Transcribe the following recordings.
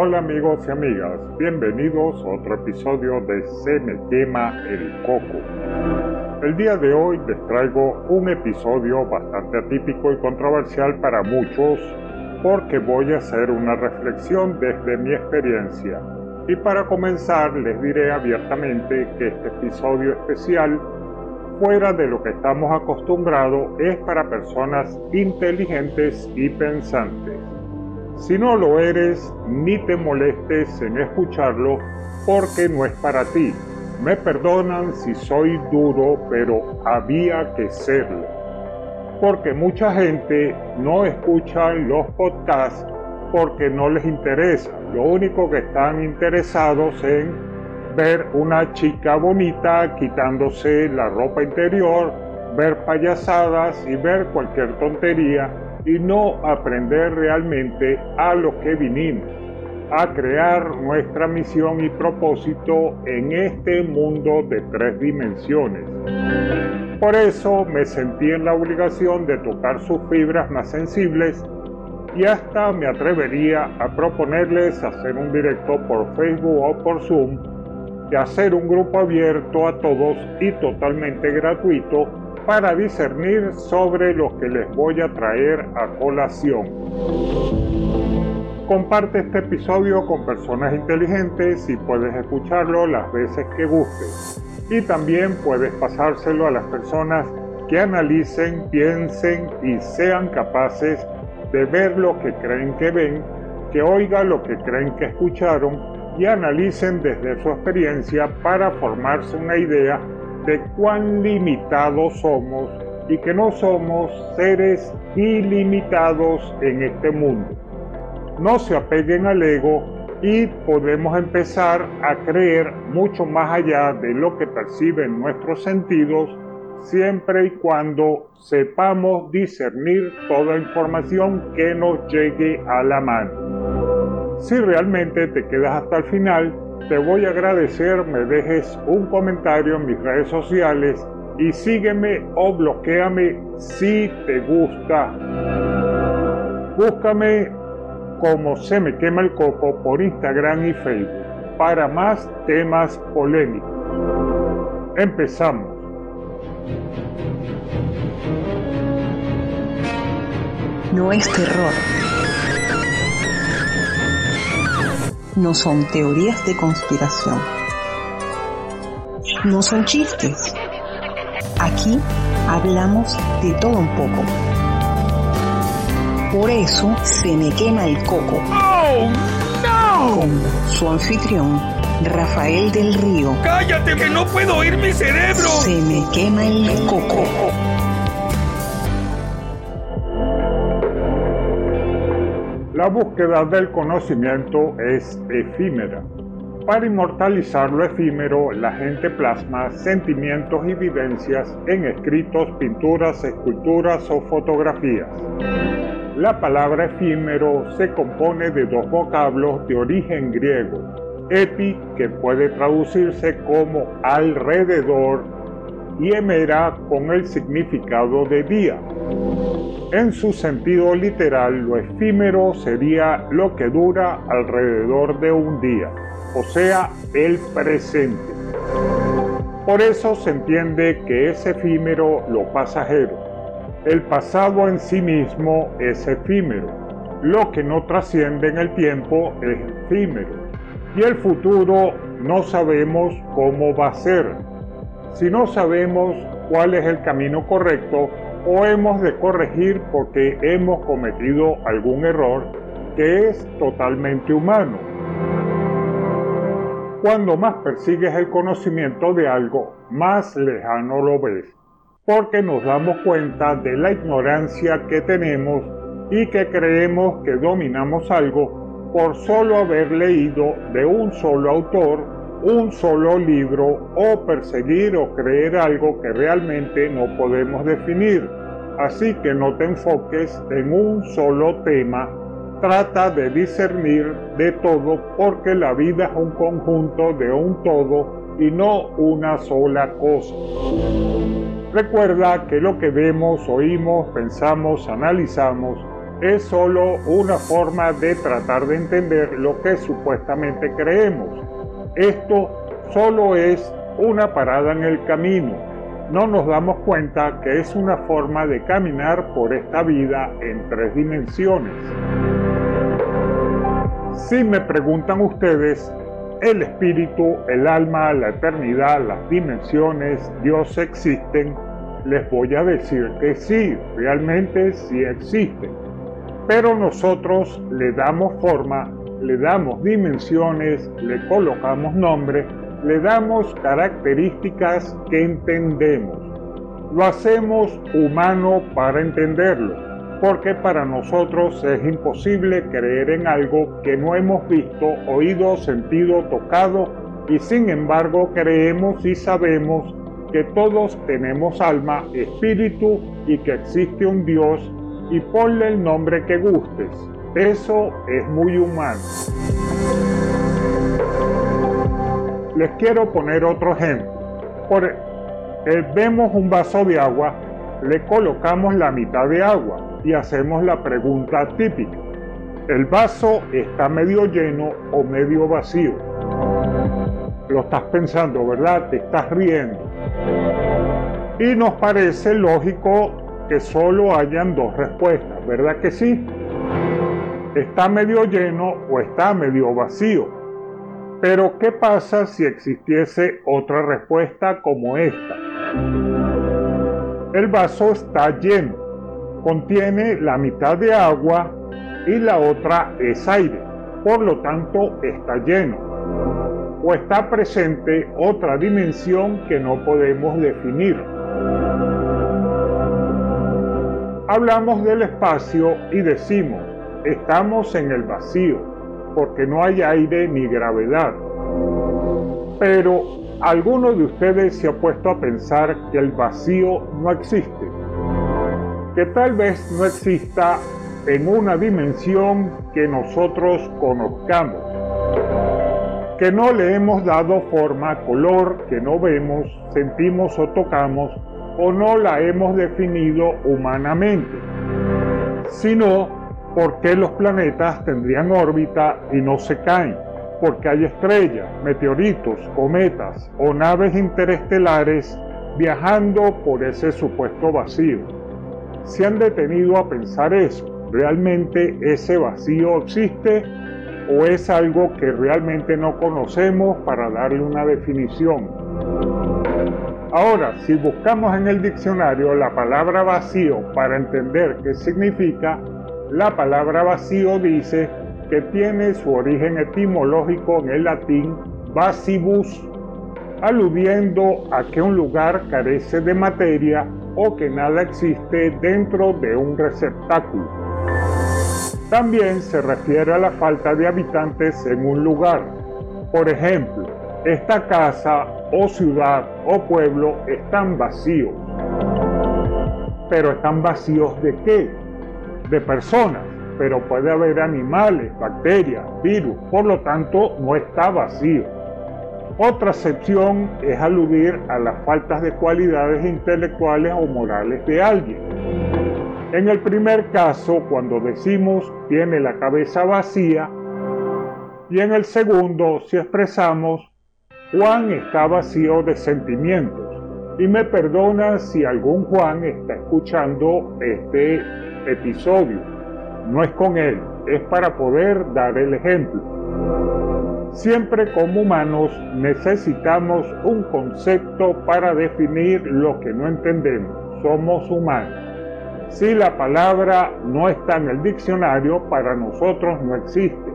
Hola amigos y amigas, bienvenidos a otro episodio de Se me quema el coco. El día de hoy les traigo un episodio bastante atípico y controversial para muchos porque voy a hacer una reflexión desde mi experiencia. Y para comenzar les diré abiertamente que este episodio especial, fuera de lo que estamos acostumbrados, es para personas inteligentes y pensantes. Si no lo eres, ni te molestes en escucharlo porque no es para ti. Me perdonan si soy duro, pero había que serlo. Porque mucha gente no escucha los podcasts porque no les interesa. Lo único que están interesados en ver una chica bonita quitándose la ropa interior, ver payasadas y ver cualquier tontería y no aprender realmente a lo que vinimos, a crear nuestra misión y propósito en este mundo de tres dimensiones. Por eso me sentí en la obligación de tocar sus fibras más sensibles y hasta me atrevería a proponerles hacer un directo por Facebook o por Zoom y hacer un grupo abierto a todos y totalmente gratuito para discernir sobre lo que les voy a traer a colación. Comparte este episodio con personas inteligentes y puedes escucharlo las veces que gustes. Y también puedes pasárselo a las personas que analicen, piensen y sean capaces de ver lo que creen que ven, que oigan lo que creen que escucharon y analicen desde su experiencia para formarse una idea de cuán limitados somos y que no somos seres ilimitados en este mundo. No se apeguen al ego y podemos empezar a creer mucho más allá de lo que perciben nuestros sentidos siempre y cuando sepamos discernir toda información que nos llegue a la mano. Si realmente te quedas hasta el final, te voy a agradecer me dejes un comentario en mis redes sociales y sígueme o bloqueame si te gusta. Búscame como se me quema el coco por Instagram y Facebook para más temas polémicos. Empezamos. No es terror no son teorías de conspiración. No son chistes. Aquí hablamos de todo un poco. Por eso se me quema el coco. ¡Oh, no! Con su anfitrión, Rafael del Río. ¡Cállate que no puedo oír mi cerebro! Se me quema el coco. La búsqueda del conocimiento es efímera. Para inmortalizar lo efímero, la gente plasma sentimientos y vivencias en escritos, pinturas, esculturas o fotografías. La palabra efímero se compone de dos vocablos de origen griego, epi, que puede traducirse como alrededor, y emera con el significado de día. En su sentido literal, lo efímero sería lo que dura alrededor de un día, o sea, el presente. Por eso se entiende que es efímero lo pasajero. El pasado en sí mismo es efímero. Lo que no trasciende en el tiempo es efímero. Y el futuro no sabemos cómo va a ser. Si no sabemos cuál es el camino correcto, o hemos de corregir porque hemos cometido algún error que es totalmente humano. Cuando más persigues el conocimiento de algo, más lejano lo ves, porque nos damos cuenta de la ignorancia que tenemos y que creemos que dominamos algo por solo haber leído de un solo autor un solo libro o perseguir o creer algo que realmente no podemos definir. Así que no te enfoques en un solo tema, trata de discernir de todo porque la vida es un conjunto de un todo y no una sola cosa. Recuerda que lo que vemos, oímos, pensamos, analizamos es solo una forma de tratar de entender lo que supuestamente creemos. Esto solo es una parada en el camino. No nos damos cuenta que es una forma de caminar por esta vida en tres dimensiones. Si me preguntan ustedes, el espíritu, el alma, la eternidad, las dimensiones, Dios existen, les voy a decir que sí, realmente sí existen. Pero nosotros le damos forma, le damos dimensiones, le colocamos nombre, le damos características que entendemos. Lo hacemos humano para entenderlo porque para nosotros es imposible creer en algo que no hemos visto, oído, sentido, tocado, y sin embargo creemos y sabemos que todos tenemos alma, espíritu y que existe un Dios y ponle el nombre que gustes. Eso es muy humano. Les quiero poner otro ejemplo. Por, eh, vemos un vaso de agua, le colocamos la mitad de agua y hacemos la pregunta típica. ¿El vaso está medio lleno o medio vacío? Lo estás pensando, ¿verdad? Te estás riendo. Y nos parece lógico que solo hayan dos respuestas, ¿verdad que sí? ¿Está medio lleno o está medio vacío? Pero ¿qué pasa si existiese otra respuesta como esta? El vaso está lleno contiene la mitad de agua y la otra es aire, por lo tanto está lleno. O está presente otra dimensión que no podemos definir. Hablamos del espacio y decimos, estamos en el vacío, porque no hay aire ni gravedad. Pero, ¿alguno de ustedes se ha puesto a pensar que el vacío no existe? que tal vez no exista en una dimensión que nosotros conozcamos, que no le hemos dado forma, color, que no vemos, sentimos o tocamos, o no la hemos definido humanamente, sino porque los planetas tendrían órbita y no se caen, porque hay estrellas, meteoritos, cometas o naves interestelares viajando por ese supuesto vacío se han detenido a pensar eso. ¿Realmente ese vacío existe o es algo que realmente no conocemos para darle una definición? Ahora, si buscamos en el diccionario la palabra vacío para entender qué significa, la palabra vacío dice que tiene su origen etimológico en el latín vacibus, aludiendo a que un lugar carece de materia o que nada existe dentro de un receptáculo. También se refiere a la falta de habitantes en un lugar. Por ejemplo, esta casa o ciudad o pueblo están vacíos. Pero están vacíos de qué? De personas. Pero puede haber animales, bacterias, virus. Por lo tanto, no está vacío. Otra excepción es aludir a las faltas de cualidades intelectuales o morales de alguien. En el primer caso, cuando decimos tiene la cabeza vacía, y en el segundo, si expresamos Juan está vacío de sentimientos. Y me perdona si algún Juan está escuchando este episodio. No es con él, es para poder dar el ejemplo. Siempre como humanos necesitamos un concepto para definir lo que no entendemos. Somos humanos. Si la palabra no está en el diccionario, para nosotros no existe.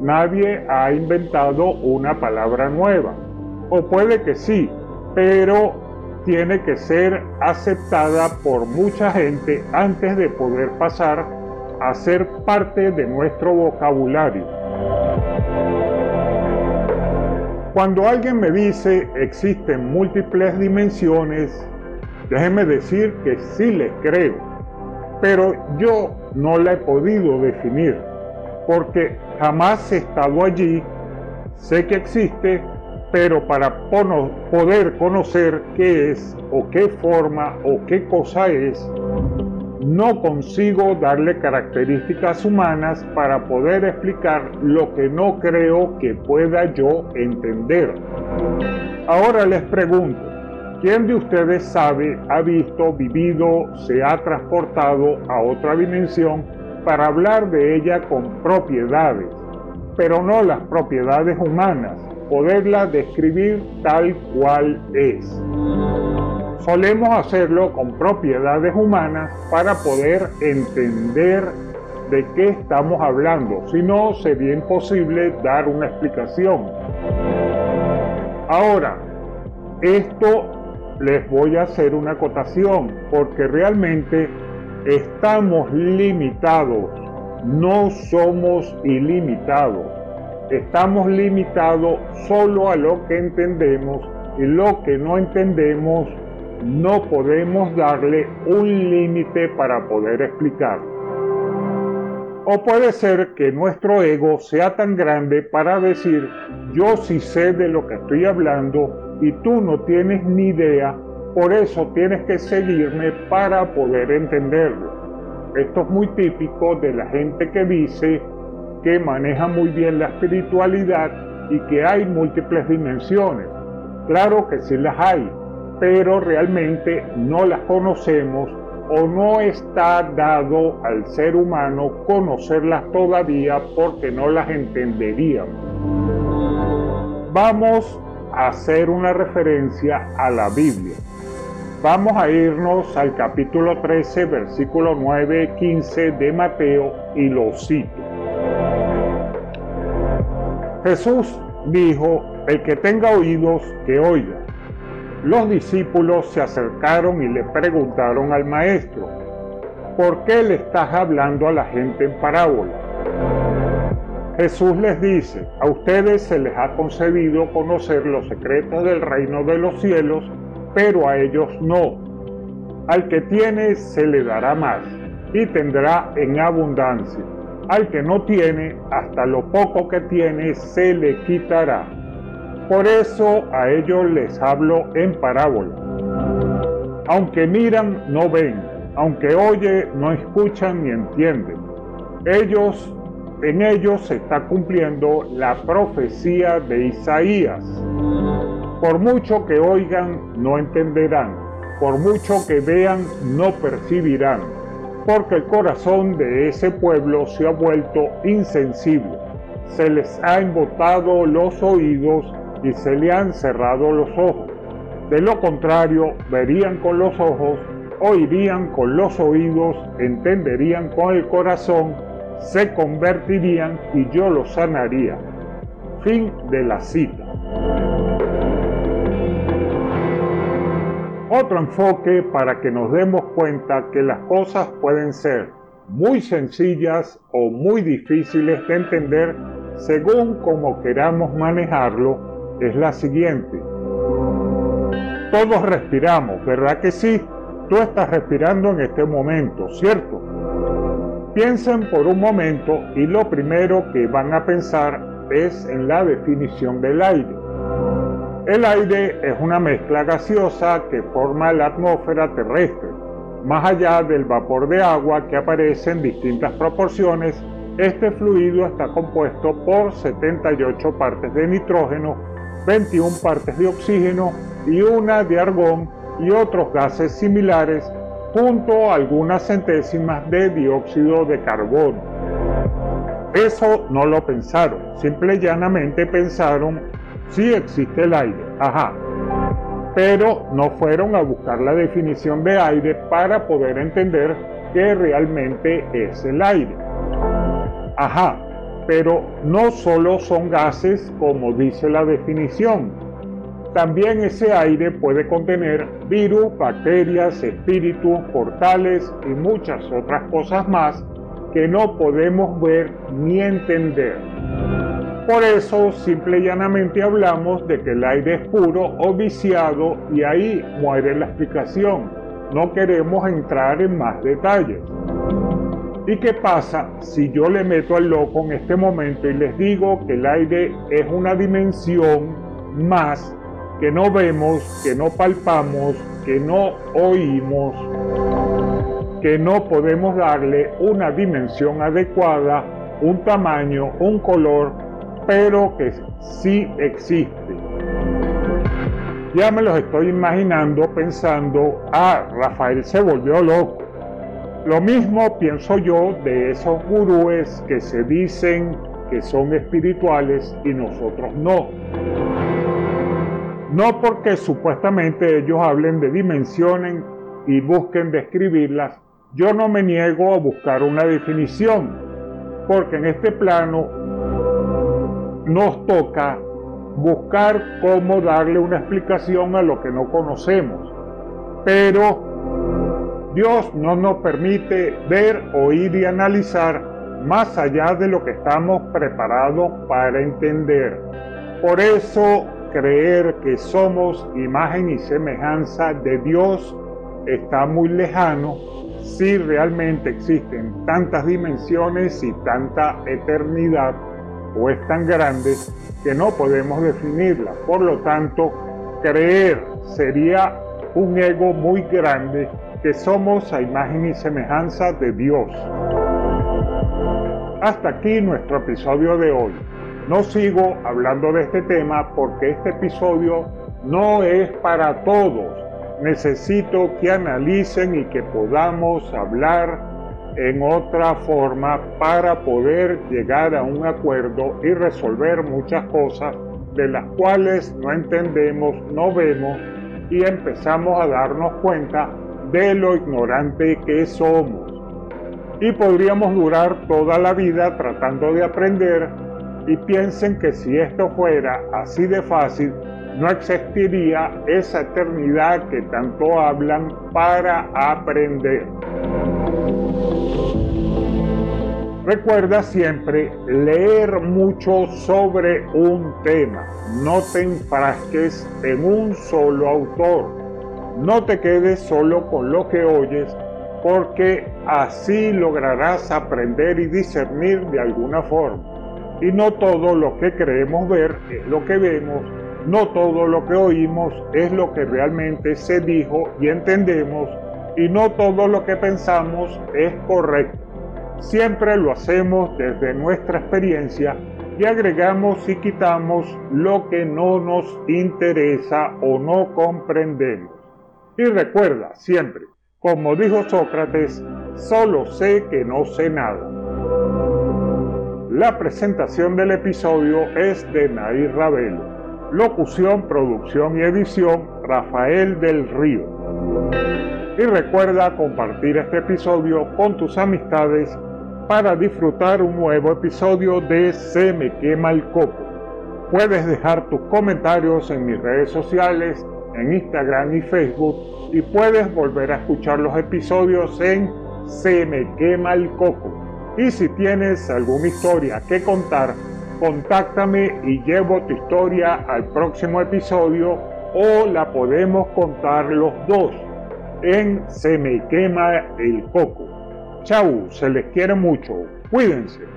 Nadie ha inventado una palabra nueva. O puede que sí, pero tiene que ser aceptada por mucha gente antes de poder pasar a ser parte de nuestro vocabulario. Cuando alguien me dice existen múltiples dimensiones, déjeme decir que sí les creo, pero yo no la he podido definir, porque jamás he estado allí, sé que existe, pero para poder conocer qué es o qué forma o qué cosa es, no consigo darle características humanas para poder explicar lo que no creo que pueda yo entender. Ahora les pregunto, ¿quién de ustedes sabe, ha visto, vivido, se ha transportado a otra dimensión para hablar de ella con propiedades, pero no las propiedades humanas, poderla describir tal cual es? Solemos hacerlo con propiedades humanas para poder entender de qué estamos hablando, si no sería imposible dar una explicación. Ahora, esto les voy a hacer una acotación porque realmente estamos limitados, no somos ilimitados. Estamos limitados solo a lo que entendemos y lo que no entendemos no podemos darle un límite para poder explicar. O puede ser que nuestro ego sea tan grande para decir, yo sí sé de lo que estoy hablando y tú no tienes ni idea, por eso tienes que seguirme para poder entenderlo. Esto es muy típico de la gente que dice que maneja muy bien la espiritualidad y que hay múltiples dimensiones. Claro que sí las hay, pero realmente no las conocemos o no está dado al ser humano conocerlas todavía porque no las entenderíamos. Vamos a hacer una referencia a la Biblia. Vamos a irnos al capítulo 13, versículo 9, 15 de Mateo y lo cito. Jesús dijo, el que tenga oídos, que oiga. Los discípulos se acercaron y le preguntaron al maestro, ¿por qué le estás hablando a la gente en parábola? Jesús les dice, a ustedes se les ha concedido conocer los secretos del reino de los cielos, pero a ellos no. Al que tiene se le dará más y tendrá en abundancia. Al que no tiene, hasta lo poco que tiene se le quitará. Por eso a ellos les hablo en parábola. Aunque miran, no ven. Aunque oye, no escuchan ni entienden. Ellos, en ellos se está cumpliendo la profecía de Isaías. Por mucho que oigan, no entenderán. Por mucho que vean, no percibirán. Porque el corazón de ese pueblo se ha vuelto insensible. Se les ha embotado los oídos y se le han cerrado los ojos. De lo contrario, verían con los ojos, oirían con los oídos, entenderían con el corazón, se convertirían y yo los sanaría. Fin de la cita. Otro enfoque para que nos demos cuenta que las cosas pueden ser muy sencillas o muy difíciles de entender según como queramos manejarlo es la siguiente. Todos respiramos, ¿verdad que sí? Tú estás respirando en este momento, ¿cierto? Piensen por un momento y lo primero que van a pensar es en la definición del aire. El aire es una mezcla gaseosa que forma la atmósfera terrestre. Más allá del vapor de agua que aparece en distintas proporciones, este fluido está compuesto por 78 partes de nitrógeno 21 partes de oxígeno y una de argón y otros gases similares junto a algunas centésimas de dióxido de carbono. Eso no lo pensaron, simple y llanamente pensaron si existe el aire, ajá. Pero no fueron a buscar la definición de aire para poder entender qué realmente es el aire. Ajá, pero no solo son gases como dice la definición. También ese aire puede contener virus, bacterias, espíritus, portales y muchas otras cosas más que no podemos ver ni entender. Por eso simple y llanamente hablamos de que el aire es puro o viciado y ahí muere la explicación. No queremos entrar en más detalles. ¿Y qué pasa si yo le meto al loco en este momento y les digo que el aire es una dimensión más que no vemos, que no palpamos, que no oímos? que no podemos darle una dimensión adecuada, un tamaño, un color, pero que sí existe. Ya me los estoy imaginando pensando, ah, Rafael se volvió loco. Lo mismo pienso yo de esos gurúes que se dicen que son espirituales y nosotros no. No porque supuestamente ellos hablen de dimensiones y busquen describirlas, yo no me niego a buscar una definición, porque en este plano nos toca buscar cómo darle una explicación a lo que no conocemos. Pero Dios no nos permite ver, oír y analizar más allá de lo que estamos preparados para entender. Por eso creer que somos imagen y semejanza de Dios está muy lejano si realmente existen tantas dimensiones y tanta eternidad o es tan grande que no podemos definirla. Por lo tanto, creer sería un ego muy grande que somos a imagen y semejanza de Dios. Hasta aquí nuestro episodio de hoy. No sigo hablando de este tema porque este episodio no es para todos. Necesito que analicen y que podamos hablar en otra forma para poder llegar a un acuerdo y resolver muchas cosas de las cuales no entendemos, no vemos y empezamos a darnos cuenta de lo ignorante que somos y podríamos durar toda la vida tratando de aprender y piensen que si esto fuera así de fácil, no existiría esa eternidad que tanto hablan para aprender. Recuerda siempre leer mucho sobre un tema. No te enfrasques en un solo autor. No te quedes solo con lo que oyes porque así lograrás aprender y discernir de alguna forma. Y no todo lo que creemos ver es lo que vemos, no todo lo que oímos es lo que realmente se dijo y entendemos, y no todo lo que pensamos es correcto. Siempre lo hacemos desde nuestra experiencia y agregamos y quitamos lo que no nos interesa o no comprendemos. Y recuerda siempre, como dijo Sócrates, solo sé que no sé nada. La presentación del episodio es de Nair Ravelo. Locución, producción y edición, Rafael del Río. Y recuerda compartir este episodio con tus amistades para disfrutar un nuevo episodio de Se me quema el coco. Puedes dejar tus comentarios en mis redes sociales en Instagram y Facebook y puedes volver a escuchar los episodios en Se me quema el coco. Y si tienes alguna historia que contar, contáctame y llevo tu historia al próximo episodio o la podemos contar los dos en Se me quema el coco. Chau, se les quiere mucho. Cuídense.